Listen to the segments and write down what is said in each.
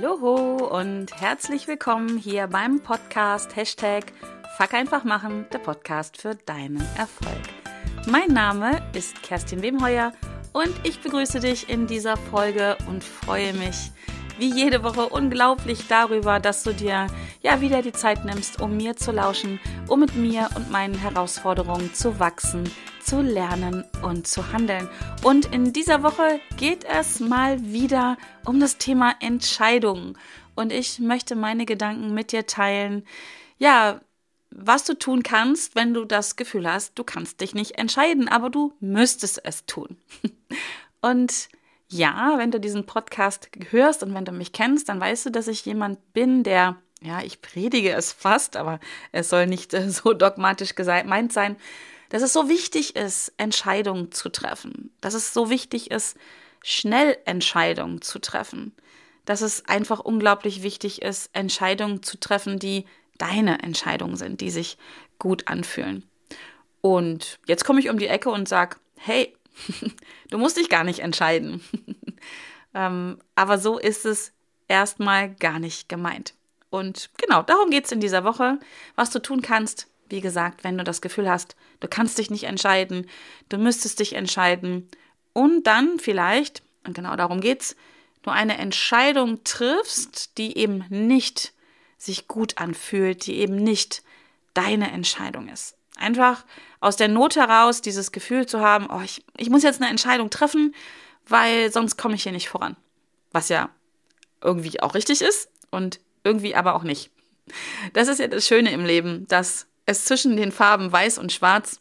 Hallo und herzlich willkommen hier beim Podcast Hashtag Fuck einfach machen, der Podcast für deinen Erfolg. Mein Name ist Kerstin Wemheuer und ich begrüße dich in dieser Folge und freue mich wie jede Woche unglaublich darüber, dass du dir ja wieder die Zeit nimmst, um mir zu lauschen, um mit mir und meinen Herausforderungen zu wachsen, zu lernen und zu handeln. Und in dieser Woche geht es mal wieder um das Thema Entscheidungen. Und ich möchte meine Gedanken mit dir teilen. Ja, was du tun kannst, wenn du das Gefühl hast, du kannst dich nicht entscheiden, aber du müsstest es tun. Und ja, wenn du diesen Podcast hörst und wenn du mich kennst, dann weißt du, dass ich jemand bin, der, ja, ich predige es fast, aber es soll nicht äh, so dogmatisch gemeint sein, dass es so wichtig ist, Entscheidungen zu treffen, dass es so wichtig ist, schnell Entscheidungen zu treffen, dass es einfach unglaublich wichtig ist, Entscheidungen zu treffen, die deine Entscheidungen sind, die sich gut anfühlen. Und jetzt komme ich um die Ecke und sage, hey, du musst dich gar nicht entscheiden. ähm, aber so ist es erstmal gar nicht gemeint. Und genau, darum geht es in dieser Woche, was du tun kannst. Wie gesagt, wenn du das Gefühl hast, du kannst dich nicht entscheiden, du müsstest dich entscheiden und dann vielleicht, und genau darum geht es, du eine Entscheidung triffst, die eben nicht sich gut anfühlt, die eben nicht deine Entscheidung ist. Einfach aus der Not heraus dieses Gefühl zu haben, oh, ich, ich muss jetzt eine Entscheidung treffen, weil sonst komme ich hier nicht voran. Was ja irgendwie auch richtig ist und irgendwie aber auch nicht. Das ist ja das Schöne im Leben, dass es zwischen den Farben Weiß und Schwarz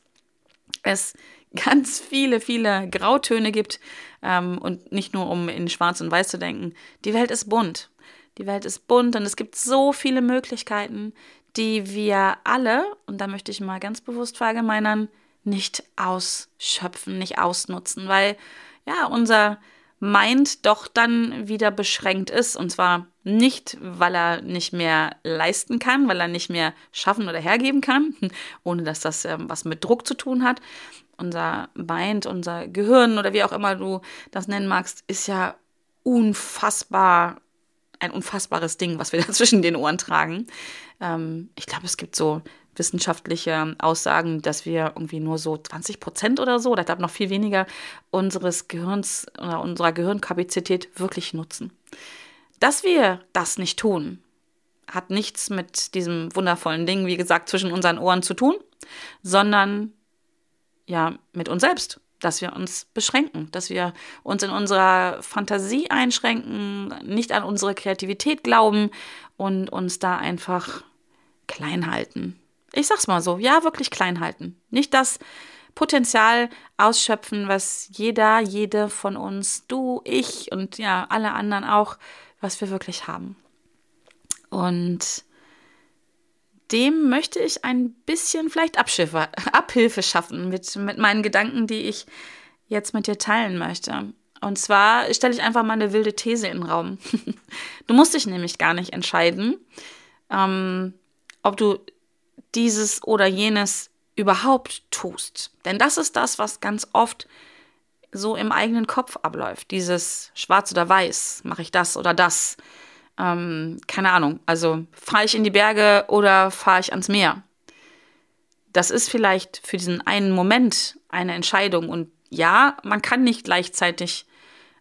es ganz viele, viele Grautöne gibt ähm, und nicht nur um in Schwarz und Weiß zu denken. Die Welt ist bunt. Die Welt ist bunt und es gibt so viele Möglichkeiten, die wir alle, und da möchte ich mal ganz bewusst verallgemeinern, nicht ausschöpfen, nicht ausnutzen, weil ja unser Mind doch dann wieder beschränkt ist. Und zwar nicht, weil er nicht mehr leisten kann, weil er nicht mehr schaffen oder hergeben kann, ohne dass das äh, was mit Druck zu tun hat. Unser Mind, unser Gehirn oder wie auch immer du das nennen magst, ist ja unfassbar ein unfassbares Ding, was wir da zwischen den Ohren tragen. Ähm, ich glaube, es gibt so wissenschaftliche Aussagen, dass wir irgendwie nur so 20 Prozent oder so, oder ich glaube noch viel weniger, unseres Gehirns oder unserer Gehirnkapazität wirklich nutzen. Dass wir das nicht tun, hat nichts mit diesem wundervollen Ding, wie gesagt, zwischen unseren Ohren zu tun, sondern ja, mit uns selbst dass wir uns beschränken, dass wir uns in unserer Fantasie einschränken, nicht an unsere Kreativität glauben und uns da einfach klein halten. Ich sag's mal so, ja, wirklich klein halten. Nicht das Potenzial ausschöpfen, was jeder, jede von uns, du, ich und ja, alle anderen auch, was wir wirklich haben. Und dem möchte ich ein bisschen vielleicht Abschiffe, Abhilfe schaffen mit, mit meinen Gedanken, die ich jetzt mit dir teilen möchte. Und zwar stelle ich einfach mal eine wilde These in den Raum. du musst dich nämlich gar nicht entscheiden, ähm, ob du dieses oder jenes überhaupt tust. Denn das ist das, was ganz oft so im eigenen Kopf abläuft. Dieses Schwarz oder Weiß, mache ich das oder das ähm, keine Ahnung, also fahre ich in die Berge oder fahre ich ans Meer? Das ist vielleicht für diesen einen Moment eine Entscheidung. Und ja, man kann nicht gleichzeitig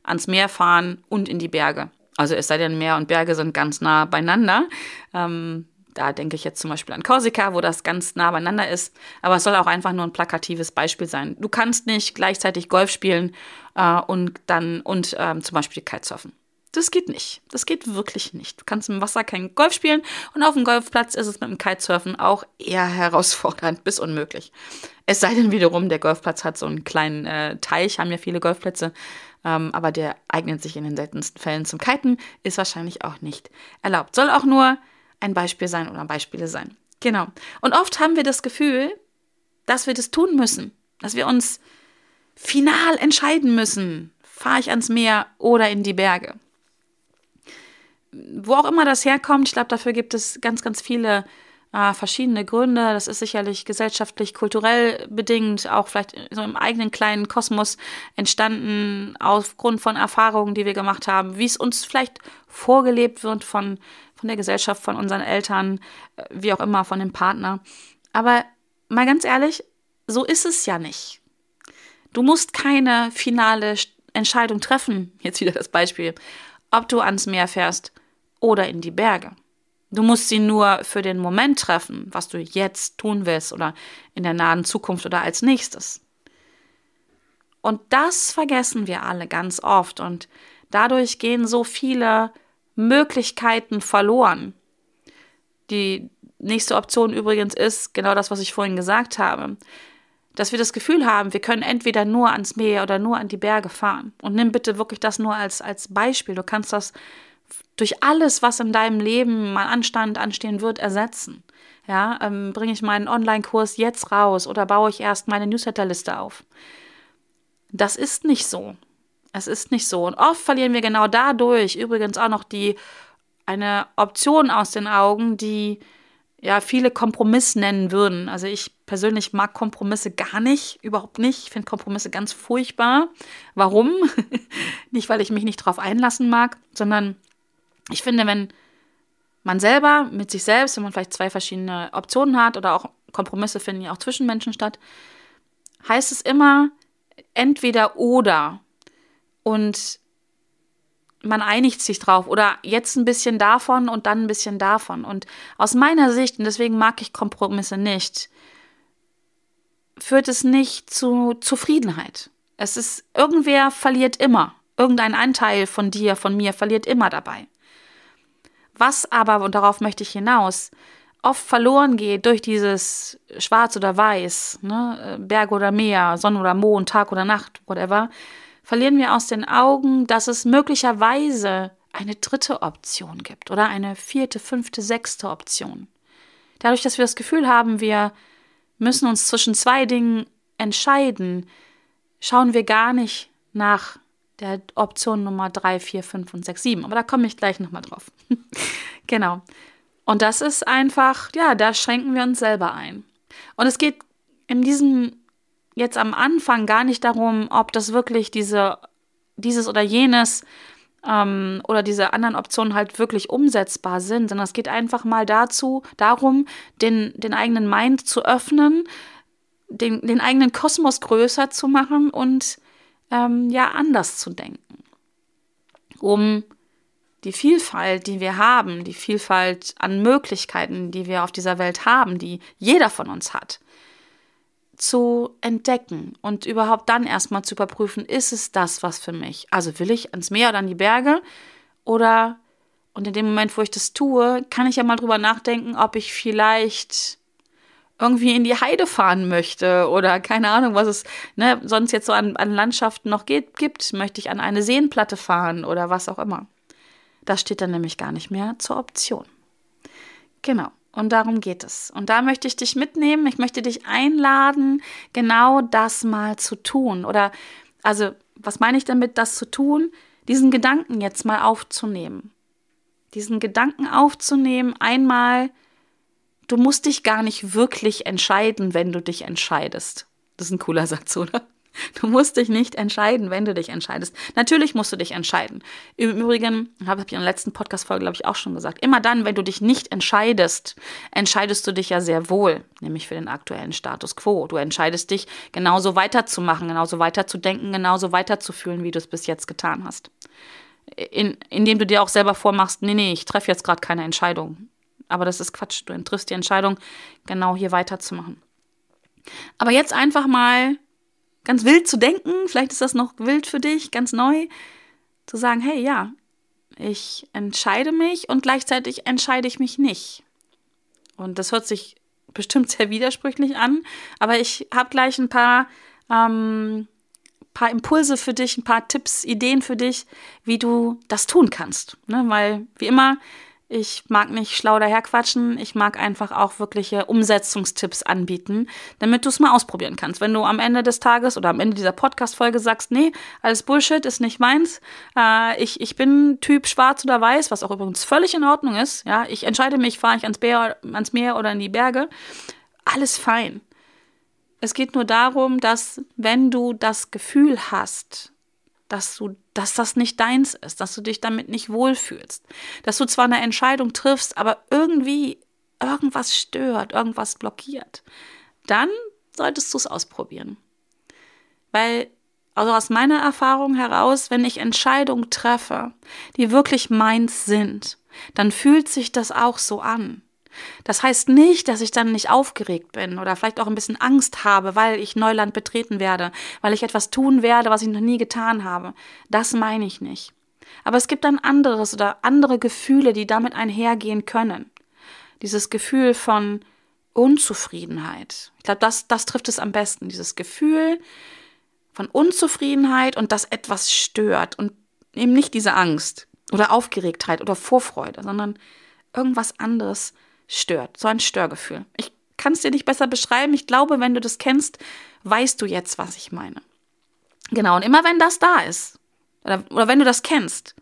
ans Meer fahren und in die Berge. Also es sei denn, Meer und Berge sind ganz nah beieinander. Ähm, da denke ich jetzt zum Beispiel an Korsika, wo das ganz nah beieinander ist. Aber es soll auch einfach nur ein plakatives Beispiel sein. Du kannst nicht gleichzeitig Golf spielen äh, und dann und ähm, zum Beispiel Kitesurfen. Das geht nicht. Das geht wirklich nicht. Du kannst im Wasser kein Golf spielen und auf dem Golfplatz ist es mit dem Kitesurfen auch eher herausfordernd bis unmöglich. Es sei denn wiederum, der Golfplatz hat so einen kleinen äh, Teich, haben ja viele Golfplätze, ähm, aber der eignet sich in den seltensten Fällen zum Kiten, ist wahrscheinlich auch nicht erlaubt. Soll auch nur ein Beispiel sein oder Beispiele sein. Genau. Und oft haben wir das Gefühl, dass wir das tun müssen, dass wir uns final entscheiden müssen. Fahre ich ans Meer oder in die Berge? Wo auch immer das herkommt, ich glaube, dafür gibt es ganz, ganz viele äh, verschiedene Gründe. Das ist sicherlich gesellschaftlich, kulturell bedingt, auch vielleicht so im eigenen kleinen Kosmos entstanden, aufgrund von Erfahrungen, die wir gemacht haben, wie es uns vielleicht vorgelebt wird von, von der Gesellschaft, von unseren Eltern, äh, wie auch immer, von dem Partner. Aber mal ganz ehrlich, so ist es ja nicht. Du musst keine finale Entscheidung treffen, jetzt wieder das Beispiel, ob du ans Meer fährst oder in die Berge. Du musst sie nur für den Moment treffen, was du jetzt tun willst oder in der nahen Zukunft oder als nächstes. Und das vergessen wir alle ganz oft und dadurch gehen so viele Möglichkeiten verloren. Die nächste Option übrigens ist genau das, was ich vorhin gesagt habe, dass wir das Gefühl haben, wir können entweder nur ans Meer oder nur an die Berge fahren. Und nimm bitte wirklich das nur als, als Beispiel. Du kannst das durch alles, was in deinem Leben mal anstand, anstehen wird, ersetzen. Ja, ähm, bringe ich meinen Online-Kurs jetzt raus oder baue ich erst meine Newsletterliste auf? Das ist nicht so. Es ist nicht so. Und oft verlieren wir genau dadurch übrigens auch noch die eine Option aus den Augen, die ja viele Kompromiss nennen würden. Also ich persönlich mag Kompromisse gar nicht, überhaupt nicht. Ich finde Kompromisse ganz furchtbar. Warum? nicht, weil ich mich nicht darauf einlassen mag, sondern ich finde, wenn man selber mit sich selbst, wenn man vielleicht zwei verschiedene Optionen hat oder auch Kompromisse finden ja auch zwischen Menschen statt, heißt es immer entweder oder. Und man einigt sich drauf oder jetzt ein bisschen davon und dann ein bisschen davon. Und aus meiner Sicht, und deswegen mag ich Kompromisse nicht, führt es nicht zu Zufriedenheit. Es ist, irgendwer verliert immer. Irgendein Anteil von dir, von mir verliert immer dabei. Was aber, und darauf möchte ich hinaus, oft verloren geht durch dieses Schwarz oder Weiß, ne, Berg oder Meer, Sonne oder Mond, Tag oder Nacht, whatever, verlieren wir aus den Augen, dass es möglicherweise eine dritte Option gibt oder eine vierte, fünfte, sechste Option. Dadurch, dass wir das Gefühl haben, wir müssen uns zwischen zwei Dingen entscheiden, schauen wir gar nicht nach der Option Nummer 3, 4, 5 und 6, 7. Aber da komme ich gleich nochmal drauf. genau. Und das ist einfach, ja, da schränken wir uns selber ein. Und es geht in diesem jetzt am Anfang gar nicht darum, ob das wirklich diese, dieses oder jenes ähm, oder diese anderen Optionen halt wirklich umsetzbar sind, sondern es geht einfach mal dazu, darum, den, den eigenen Mind zu öffnen, den, den eigenen Kosmos größer zu machen und ähm, ja anders zu denken, um die Vielfalt, die wir haben, die Vielfalt an Möglichkeiten, die wir auf dieser Welt haben, die jeder von uns hat, zu entdecken und überhaupt dann erstmal zu überprüfen, ist es das, was für mich? Also will ich ans Meer oder an die Berge oder und in dem Moment, wo ich das tue, kann ich ja mal drüber nachdenken, ob ich vielleicht irgendwie in die Heide fahren möchte oder keine Ahnung, was es ne, sonst jetzt so an, an Landschaften noch geht, gibt. Möchte ich an eine Seenplatte fahren oder was auch immer. Das steht dann nämlich gar nicht mehr zur Option. Genau. Und darum geht es. Und da möchte ich dich mitnehmen. Ich möchte dich einladen, genau das mal zu tun. Oder, also, was meine ich damit, das zu tun? Diesen Gedanken jetzt mal aufzunehmen. Diesen Gedanken aufzunehmen, einmal du musst dich gar nicht wirklich entscheiden, wenn du dich entscheidest. Das ist ein cooler Satz, oder? Du musst dich nicht entscheiden, wenn du dich entscheidest. Natürlich musst du dich entscheiden. Im Übrigen, habe ich in der letzten Podcast-Folge, glaube ich, auch schon gesagt, immer dann, wenn du dich nicht entscheidest, entscheidest du dich ja sehr wohl, nämlich für den aktuellen Status quo. Du entscheidest dich, genauso weiterzumachen, genauso weiterzudenken, genauso weiterzufühlen, wie du es bis jetzt getan hast. In, indem du dir auch selber vormachst, nee, nee, ich treffe jetzt gerade keine Entscheidung. Aber das ist Quatsch. Du triffst die Entscheidung, genau hier weiterzumachen. Aber jetzt einfach mal ganz wild zu denken, vielleicht ist das noch wild für dich, ganz neu, zu sagen, hey, ja, ich entscheide mich und gleichzeitig entscheide ich mich nicht. Und das hört sich bestimmt sehr widersprüchlich an, aber ich habe gleich ein paar, ähm, paar Impulse für dich, ein paar Tipps, Ideen für dich, wie du das tun kannst. Ne? Weil, wie immer, Ich mag nicht schlau daherquatschen. Ich mag einfach auch wirkliche Umsetzungstipps anbieten, damit du es mal ausprobieren kannst. Wenn du am Ende des Tages oder am Ende dieser Podcast-Folge sagst, nee, alles Bullshit ist nicht meins. Äh, ich, ich bin Typ schwarz oder weiß, was auch übrigens völlig in Ordnung ist. Ja, ich entscheide mich, fahre ich ans, Meer, ans Meer oder in die Berge. Alles fein. Es geht nur darum, dass wenn du das Gefühl hast, dass du, dass das nicht deins ist, dass du dich damit nicht wohlfühlst, dass du zwar eine Entscheidung triffst, aber irgendwie irgendwas stört, irgendwas blockiert, dann solltest du es ausprobieren. Weil, also aus meiner Erfahrung heraus, wenn ich Entscheidungen treffe, die wirklich meins sind, dann fühlt sich das auch so an. Das heißt nicht, dass ich dann nicht aufgeregt bin oder vielleicht auch ein bisschen Angst habe, weil ich Neuland betreten werde, weil ich etwas tun werde, was ich noch nie getan habe. Das meine ich nicht. Aber es gibt dann anderes oder andere Gefühle, die damit einhergehen können. Dieses Gefühl von Unzufriedenheit. Ich glaube, das, das trifft es am besten. Dieses Gefühl von Unzufriedenheit und dass etwas stört und eben nicht diese Angst oder Aufgeregtheit oder Vorfreude, sondern irgendwas anderes, stört. So ein Störgefühl. Ich kann es dir nicht besser beschreiben. Ich glaube, wenn du das kennst, weißt du jetzt, was ich meine. Genau, und immer wenn das da ist, oder, oder wenn du das kennst,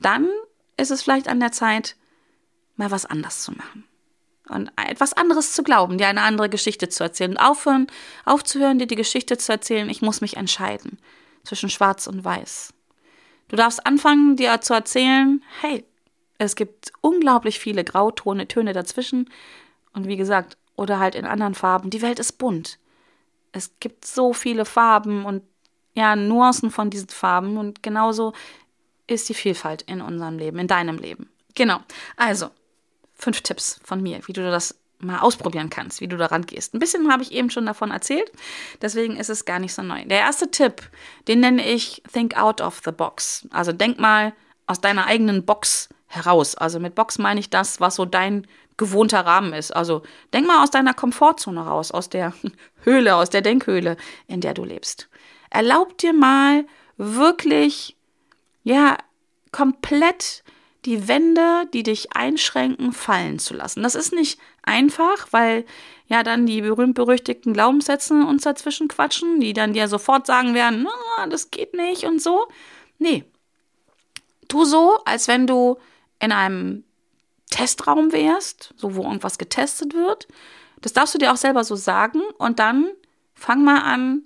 dann ist es vielleicht an der Zeit, mal was anders zu machen. Und etwas anderes zu glauben, dir eine andere Geschichte zu erzählen. Und aufhören, aufzuhören, dir die Geschichte zu erzählen, ich muss mich entscheiden zwischen schwarz und weiß. Du darfst anfangen, dir zu erzählen, hey, es gibt unglaublich viele Grautone, Töne dazwischen. Und wie gesagt, oder halt in anderen Farben. Die Welt ist bunt. Es gibt so viele Farben und ja, Nuancen von diesen Farben. Und genauso ist die Vielfalt in unserem Leben, in deinem Leben. Genau. Also, fünf Tipps von mir, wie du das mal ausprobieren kannst, wie du daran gehst. Ein bisschen habe ich eben schon davon erzählt, deswegen ist es gar nicht so neu. Der erste Tipp, den nenne ich Think out of the box. Also denk mal aus deiner eigenen Box heraus. Also mit Box meine ich das, was so dein gewohnter Rahmen ist. Also denk mal aus deiner Komfortzone raus, aus der Höhle, aus der Denkhöhle, in der du lebst. Erlaub dir mal wirklich, ja, komplett die Wände, die dich einschränken, fallen zu lassen. Das ist nicht einfach, weil ja dann die berühmt-berüchtigten Glaubenssätze uns dazwischen quatschen, die dann dir sofort sagen werden, ah, das geht nicht und so. Nee. Tu so, als wenn du in einem Testraum wärst, so wo irgendwas getestet wird. Das darfst du dir auch selber so sagen und dann fang mal an,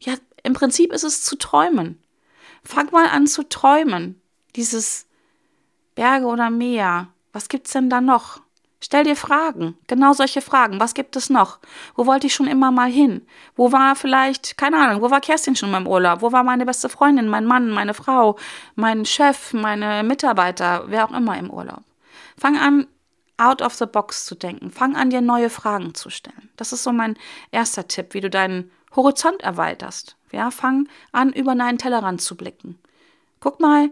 ja, im Prinzip ist es zu träumen. Fang mal an zu träumen. Dieses Berge oder Meer, was gibt's denn da noch? Stell dir Fragen, genau solche Fragen. Was gibt es noch? Wo wollte ich schon immer mal hin? Wo war vielleicht, keine Ahnung, wo war Kerstin schon im Urlaub? Wo war meine beste Freundin, mein Mann, meine Frau, mein Chef, meine Mitarbeiter, wer auch immer im Urlaub? Fang an, out of the box zu denken. Fang an, dir neue Fragen zu stellen. Das ist so mein erster Tipp, wie du deinen Horizont erweiterst. Ja, fang an, über deinen Tellerrand zu blicken. Guck mal,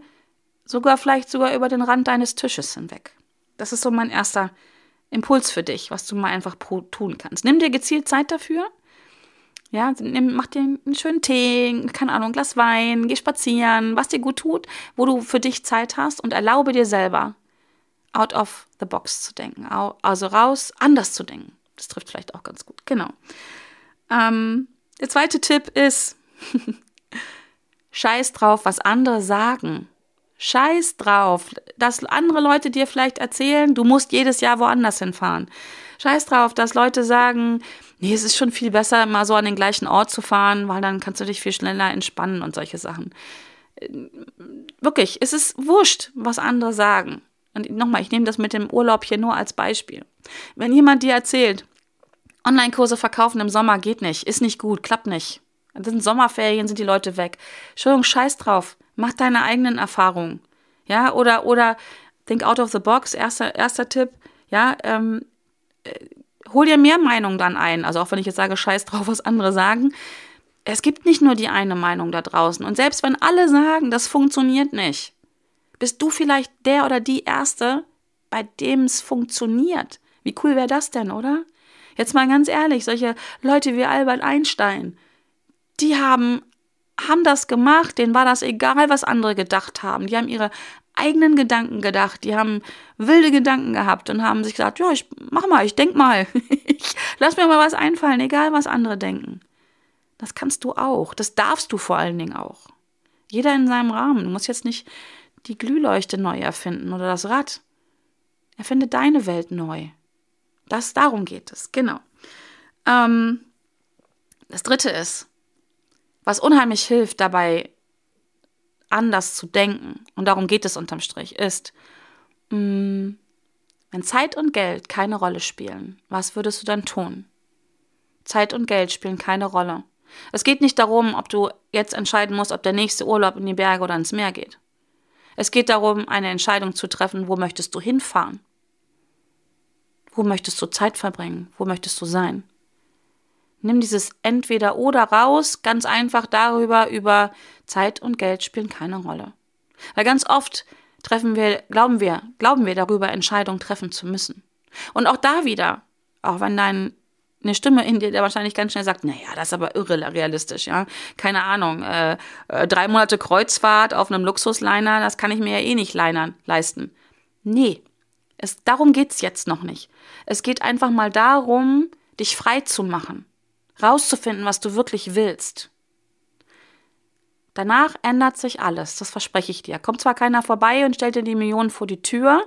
sogar vielleicht sogar über den Rand deines Tisches hinweg. Das ist so mein erster Tipp Impuls für dich, was du mal einfach tun kannst. Nimm dir gezielt Zeit dafür. Ja, nimm, mach dir einen schönen Tee, keine Ahnung, ein Glas Wein, geh spazieren, was dir gut tut, wo du für dich Zeit hast und erlaube dir selber, out of the box zu denken. Also raus, anders zu denken. Das trifft vielleicht auch ganz gut. Genau. Ähm, der zweite Tipp ist, scheiß drauf, was andere sagen. Scheiß drauf, dass andere Leute dir vielleicht erzählen, du musst jedes Jahr woanders hinfahren. Scheiß drauf, dass Leute sagen, nee, es ist schon viel besser, mal so an den gleichen Ort zu fahren, weil dann kannst du dich viel schneller entspannen und solche Sachen. Wirklich, es ist wurscht, was andere sagen. Und nochmal, ich nehme das mit dem Urlaub hier nur als Beispiel. Wenn jemand dir erzählt, Online-Kurse verkaufen im Sommer geht nicht, ist nicht gut, klappt nicht. Das sind Sommerferien, sind die Leute weg. Entschuldigung, scheiß drauf. Mach deine eigenen Erfahrungen. Ja, oder, oder think out of the box, erster, erster Tipp. Ja, ähm, äh, hol dir mehr Meinungen dann ein. Also auch wenn ich jetzt sage, scheiß drauf, was andere sagen. Es gibt nicht nur die eine Meinung da draußen. Und selbst wenn alle sagen, das funktioniert nicht, bist du vielleicht der oder die Erste, bei dem es funktioniert. Wie cool wäre das denn, oder? Jetzt mal ganz ehrlich, solche Leute wie Albert Einstein, die haben haben das gemacht, denen war das egal, was andere gedacht haben. Die haben ihre eigenen Gedanken gedacht, die haben wilde Gedanken gehabt und haben sich gesagt, ja, ich mach mal, ich denk mal, ich lass mir mal was einfallen, egal was andere denken. Das kannst du auch, das darfst du vor allen Dingen auch. Jeder in seinem Rahmen. Du musst jetzt nicht die Glühleuchte neu erfinden oder das Rad. Erfinde deine Welt neu. Das darum geht es, genau. Ähm, das dritte ist, was unheimlich hilft dabei, anders zu denken, und darum geht es unterm Strich, ist, mh, mm, wenn Zeit und Geld keine Rolle spielen, was würdest du dann tun? Zeit und Geld spielen keine Rolle. Es geht nicht darum, ob du jetzt entscheiden musst, ob der nächste Urlaub in die Berge oder ins Meer geht. Es geht darum, eine Entscheidung zu treffen, wo möchtest du hinfahren? Wo möchtest du Zeit verbringen? Wo möchtest du sein? Nimm dieses entweder oder raus, ganz einfach darüber, über Zeit und Geld spielen keine Rolle. Weil ganz oft treffen wir, glauben wir, glauben wir darüber, Entscheidungen treffen zu müssen. Und auch da wieder, auch wenn dein eine Stimme in dir, der wahrscheinlich ganz schnell sagt, naja, das ist aber irre realistisch, ja. Keine Ahnung, äh, äh, drei Monate Kreuzfahrt auf einem Luxusliner, das kann ich mir ja eh nicht leinern, leisten. Nee, es, darum geht's jetzt noch nicht. Es geht einfach mal darum, dich frei zu machen, rauszufinden, was du wirklich willst. Danach ändert sich alles, das verspreche ich dir. Kommt zwar keiner vorbei und stellt dir die Millionen vor die Tür,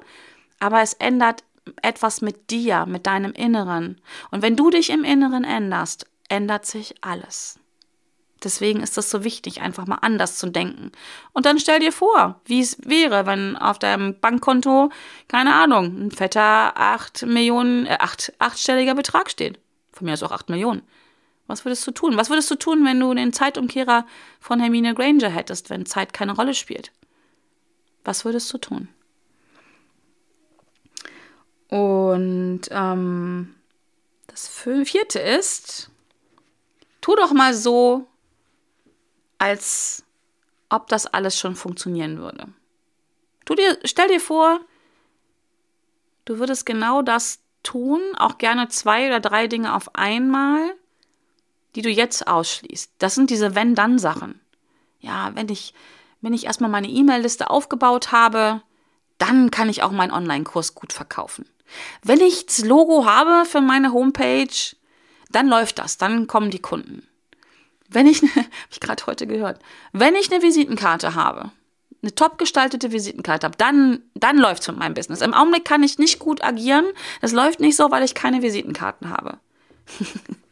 aber es ändert etwas mit dir, mit deinem Inneren. Und wenn du dich im Inneren änderst, ändert sich alles. Deswegen ist es so wichtig, einfach mal anders zu denken. Und dann stell dir vor, wie es wäre, wenn auf deinem Bankkonto, keine Ahnung, ein fetter acht Millionen, äh, acht, achtstelliger Betrag steht. Von mir aus auch acht Millionen. Was würdest du tun? Was würdest du tun, wenn du den Zeitumkehrer von Hermine Granger hättest, wenn Zeit keine Rolle spielt? Was würdest du tun? Und ähm, das vierte ist, tu doch mal so, als ob das alles schon funktionieren würde. Tu dir, stell dir vor, du würdest genau das tun, auch gerne zwei oder drei Dinge auf einmal, die du jetzt ausschließt. Das sind diese Wenn-Dann-Sachen. Ja, wenn ich, wenn ich erstmal meine E-Mail-Liste aufgebaut habe, dann kann ich auch meinen Online-Kurs gut verkaufen. Wenn ich das Logo habe für meine Homepage, dann läuft das, dann kommen die Kunden. Wenn ich, habe ich gerade heute gehört, wenn ich eine Visitenkarte habe, eine top gestaltete Visitenkarte habe, dann, dann läuft es mit meinem Business. Im Augenblick kann ich nicht gut agieren. Das läuft nicht so, weil ich keine Visitenkarten habe.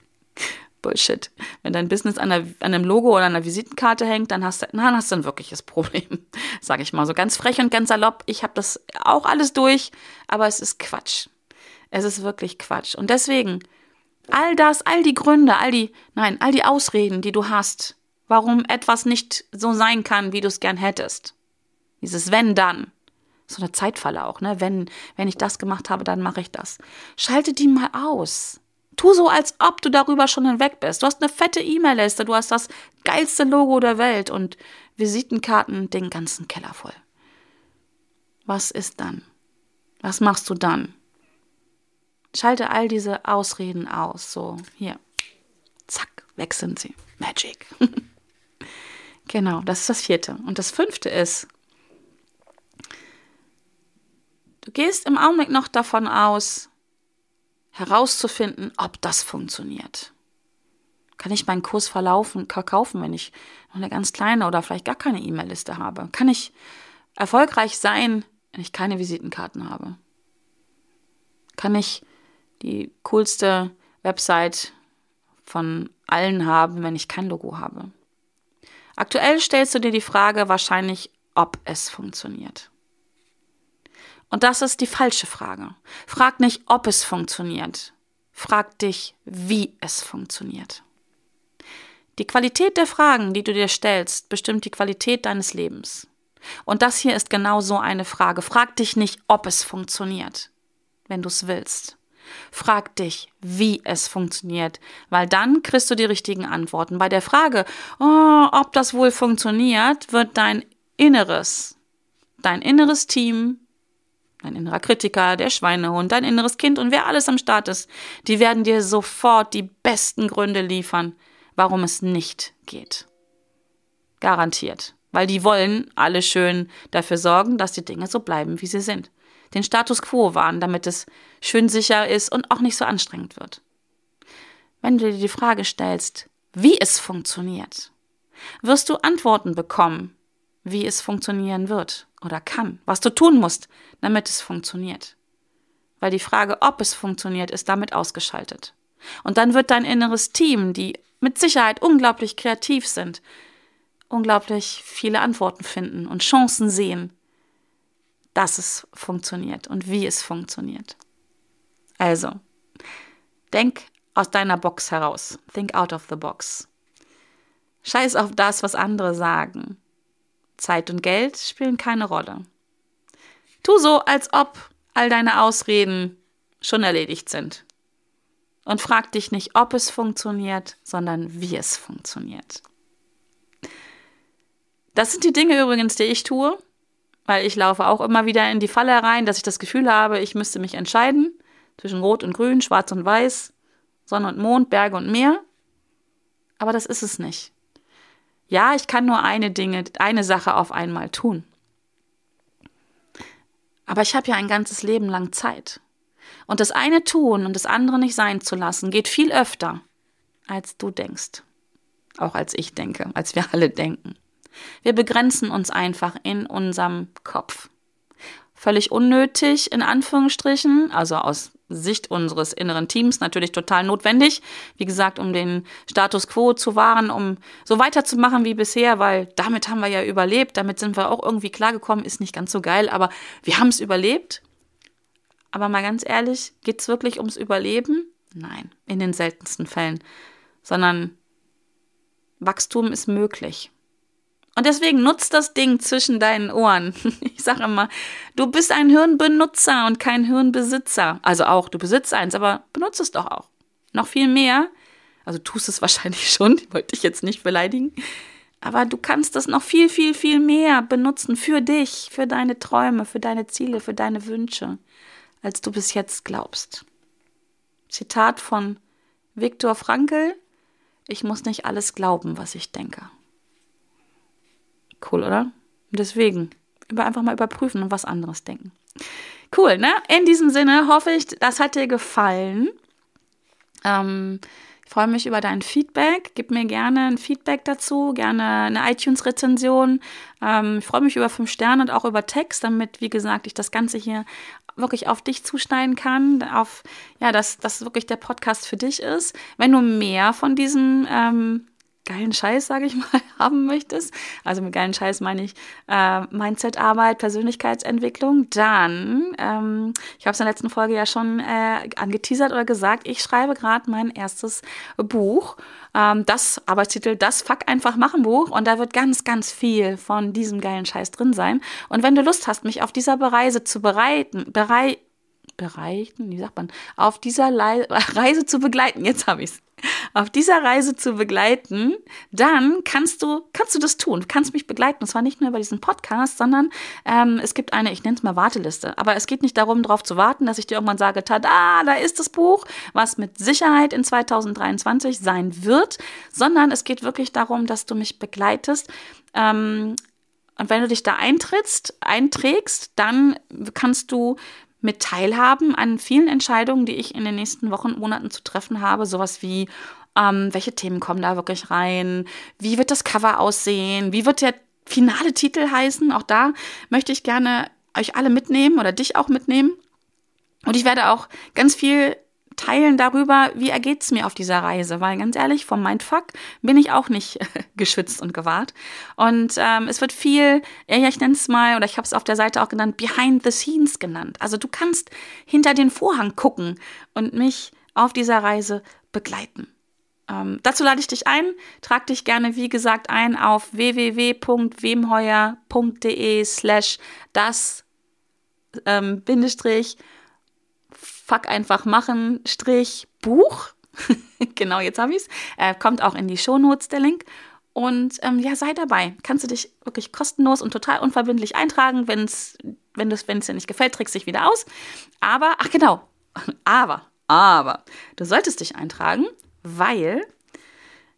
Bullshit. Wenn dein Business an, einer, an, einem Logo oder einer Visitenkarte hängt, dann hast du, dann hast du ein wirkliches Problem. Sage ich mal so ganz frech und ganz salopp. Ich habe das auch alles durch, aber es ist Quatsch. Es ist wirklich Quatsch. Und deswegen, all das, all die Gründe, all die, nein, all die Ausreden, die du hast, warum etwas nicht so sein kann, wie du es gern hättest. Dieses wenn dann. So eine Zeitfalle auch, ne? Wenn, wenn ich das gemacht habe, dann mache ich das. Schalte die mal aus. Tu so, als ob du darüber schon hinweg bist. Du hast eine fette E-Mail-Liste, du hast das geilste Logo der Welt und Visitenkarten den ganzen Keller voll. Was ist dann? Was machst du dann? Schalte all diese Ausreden aus. So, hier. Zack, weg sind sie. Magic. genau, das ist das vierte. Und das fünfte ist, du gehst im Augenblick noch davon aus, herauszufinden, ob das funktioniert. Kann ich meinen Kurs verlaufen, verkaufen, wenn ich noch eine ganz kleine oder vielleicht gar keine E-Mail-Liste habe? Kann ich erfolgreich sein, wenn ich keine Visitenkarten habe? Kann ich die coolste Website von allen haben, wenn ich kein Logo habe? Aktuell stellst du dir die Frage wahrscheinlich, ob es funktioniert. Und das ist die falsche Frage. Frag nicht, ob es funktioniert. Frag dich, wie es funktioniert. Die Qualität der Fragen, die du dir stellst, bestimmt die Qualität deines Lebens. Und das hier ist genau so eine Frage. Frag dich nicht, ob es funktioniert, wenn du es willst. Frag dich, wie es funktioniert, weil dann kriegst du die richtigen Antworten. Bei der Frage, oh, ob das wohl funktioniert, wird dein Inneres, dein inneres Team dein innerer Kritiker, der Schweinehund, dein inneres Kind und wer alles am Start ist, die werden dir sofort die besten Gründe liefern, warum es nicht geht. Garantiert. weil die wollen alle schön dafür sorgen, dass die Dinge so bleiben, wie sie sind. Den Status quo wahren, damit es schön sicher ist und auch nicht so anstrengend wird. Wenn du dir die Frage stellst, wie es funktioniert, wirst du Antworten bekommen, wie es funktionieren wird oder kann, was du tun musst, damit es funktioniert. Weil die Frage, ob es funktioniert, ist damit ausgeschaltet. Und dann wird dein inneres Team, die mit Sicherheit unglaublich kreativ sind, unglaublich viele Antworten finden und Chancen sehen, dass es funktioniert und wie es funktioniert. Also, denk aus deiner Box heraus. Think out of the box. Scheiß auf das, was andere sagen. Zeit und Geld spielen keine Rolle. Tu so, als ob all deine Ausreden schon erledigt sind. Und frag dich nicht, ob es funktioniert, sondern wie es funktioniert. Das sind die Dinge übrigens, die ich tue, weil ich laufe auch immer wieder in die Falle rein, dass ich das Gefühl habe, ich müsste mich entscheiden zwischen Rot und Grün, Schwarz und Weiß, Sonne und Mond, Berge und Meer. Aber das ist es nicht. Ja, ich kann nur eine Dinge, eine Sache auf einmal tun. Aber ich habe ja ein ganzes Leben lang Zeit. Und das eine tun und das andere nicht sein zu lassen, geht viel öfter, als du denkst. Auch als ich denke, als wir alle denken. Wir begrenzen uns einfach in unserem Kopf. Völlig unnötig, in Anführungsstrichen, also aus Sicht unseres inneren Teams natürlich total notwendig. Wie gesagt, um den Status quo zu wahren, um so weiterzumachen wie bisher, weil damit haben wir ja überlebt, damit sind wir auch irgendwie klargekommen, ist nicht ganz so geil, aber wir haben es überlebt. Aber mal ganz ehrlich, geht es wirklich ums Überleben? Nein, in den seltensten Fällen. Sondern Wachstum ist möglich. Und deswegen nutzt das Ding zwischen deinen Ohren. Ich sage immer, du bist ein Hirnbenutzer und kein Hirnbesitzer. Also auch, du besitzt eins, aber benutzt es doch auch. Noch viel mehr. Also tust es wahrscheinlich schon, wollte ich jetzt nicht beleidigen. Aber du kannst das noch viel, viel, viel mehr benutzen für dich, für deine Träume, für deine Ziele, für deine Wünsche, als du bis jetzt glaubst. Zitat von Viktor Frankl. Ich muss nicht alles glauben, was ich denke. Cool, oder? Deswegen, über einfach mal überprüfen und was anderes denken. Cool, ne? In diesem Sinne hoffe ich, das hat dir gefallen. Ähm, ich freue mich über dein Feedback. Gib mir gerne ein Feedback dazu, gerne eine iTunes-Rezension. Ähm, ich freue mich über fünf Sterne und auch über Text, damit, wie gesagt, ich das Ganze hier wirklich auf dich zuschneiden kann, auf ja, dass das wirklich der Podcast für dich ist. Wenn du mehr von diesem ähm, geilen Scheiß, sage ich mal, haben möchtest, also mit geilen Scheiß meine ich äh, Mindset-Arbeit, Persönlichkeitsentwicklung, dann, ähm, ich habe es in der letzten Folge ja schon äh, angeteasert oder gesagt, ich schreibe gerade mein erstes Buch, ähm, das Arbeitstitel Das Fuck einfach machen Buch. Und da wird ganz, ganz viel von diesem geilen Scheiß drin sein. Und wenn du Lust hast, mich auf dieser Reise zu bereiten, berei bereiten, wie sagt man, auf dieser Le Reise zu begleiten, jetzt habe ich es, auf dieser Reise zu begleiten, dann kannst du, kannst du das tun. Kannst mich begleiten. Und zwar nicht nur über diesen Podcast, sondern ähm, es gibt eine, ich nenne es mal Warteliste. Aber es geht nicht darum, darauf zu warten, dass ich dir irgendwann sage, tada, da ist das Buch, was mit Sicherheit in 2023 sein wird, sondern es geht wirklich darum, dass du mich begleitest. Ähm, und wenn du dich da eintrittst, einträgst, dann kannst du mit teilhaben an vielen Entscheidungen, die ich in den nächsten Wochen, Monaten zu treffen habe. Sowas wie, ähm, welche Themen kommen da wirklich rein? Wie wird das Cover aussehen? Wie wird der finale Titel heißen? Auch da möchte ich gerne euch alle mitnehmen oder dich auch mitnehmen. Und ich werde auch ganz viel teilen darüber, wie ergeht es mir auf dieser Reise, weil ganz ehrlich, vom Mindfuck bin ich auch nicht geschützt und gewahrt. Und ähm, es wird viel, ja, ich nenne es mal, oder ich habe es auf der Seite auch genannt, Behind the Scenes genannt. Also du kannst hinter den Vorhang gucken und mich auf dieser Reise begleiten. Ähm, dazu lade ich dich ein. Trag dich gerne, wie gesagt, ein auf www.wemheuer.de slash das ähm, Bindestrich Fuck einfach machen, Strich, Buch. genau, jetzt habe ich es. Äh, kommt auch in die Shownotes der Link. Und ähm, ja, sei dabei. Kannst du dich wirklich kostenlos und total unverbindlich eintragen. Wenn's, wenn es dir nicht gefällt, trägst dich wieder aus. Aber, ach genau, aber, aber, du solltest dich eintragen, weil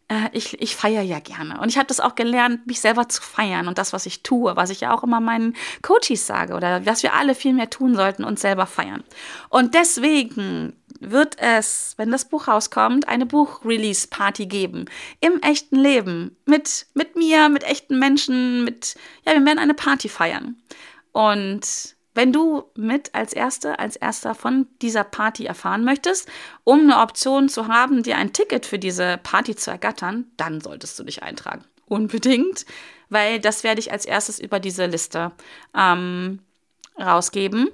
äh, ich, ich feiere ja gerne. Und ich habe das auch gelernt, mich selber zu feiern und das, was ich tue, was ich ja auch immer meinen Coaches sage oder was wir alle viel mehr tun sollten, uns selber feiern. Und deswegen wird es, wenn das Buch rauskommt, eine Buch-Release-Party geben. Im echten Leben. Mit, mit mir, mit echten Menschen, mit, ja, wir werden eine Party feiern. Und wenn du mit als Erste, als Erster von dieser Party erfahren möchtest, um eine Option zu haben, dir ein Ticket für diese Party zu ergattern, dann solltest du dich eintragen. Unbedingt, weil das werde ich als erstes über diese Liste ähm, rausgeben.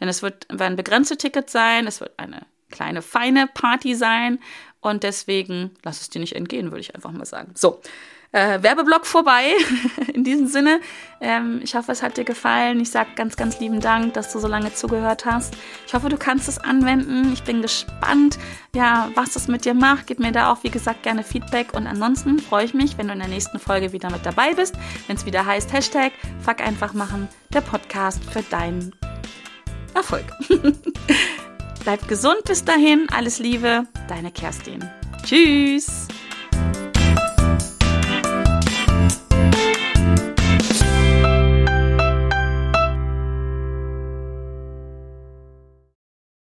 Denn es wird, werden begrenzte Tickets sein, es wird eine kleine, feine Party sein und deswegen lass es dir nicht entgehen, würde ich einfach mal sagen. So, äh, Werbeblock vorbei. In diesem Sinne, ähm, ich hoffe, es hat dir gefallen. Ich sage ganz, ganz lieben Dank, dass du so lange zugehört hast. Ich hoffe, du kannst es anwenden. Ich bin gespannt, ja, was es mit dir macht. Gib mir da auch, wie gesagt, gerne Feedback. Und ansonsten freue ich mich, wenn du in der nächsten Folge wieder mit dabei bist, wenn es wieder heißt Hashtag Fuck einfach machen, der Podcast für deinen Erfolg. Bleib gesund bis dahin. Alles Liebe, deine Kerstin. Tschüss.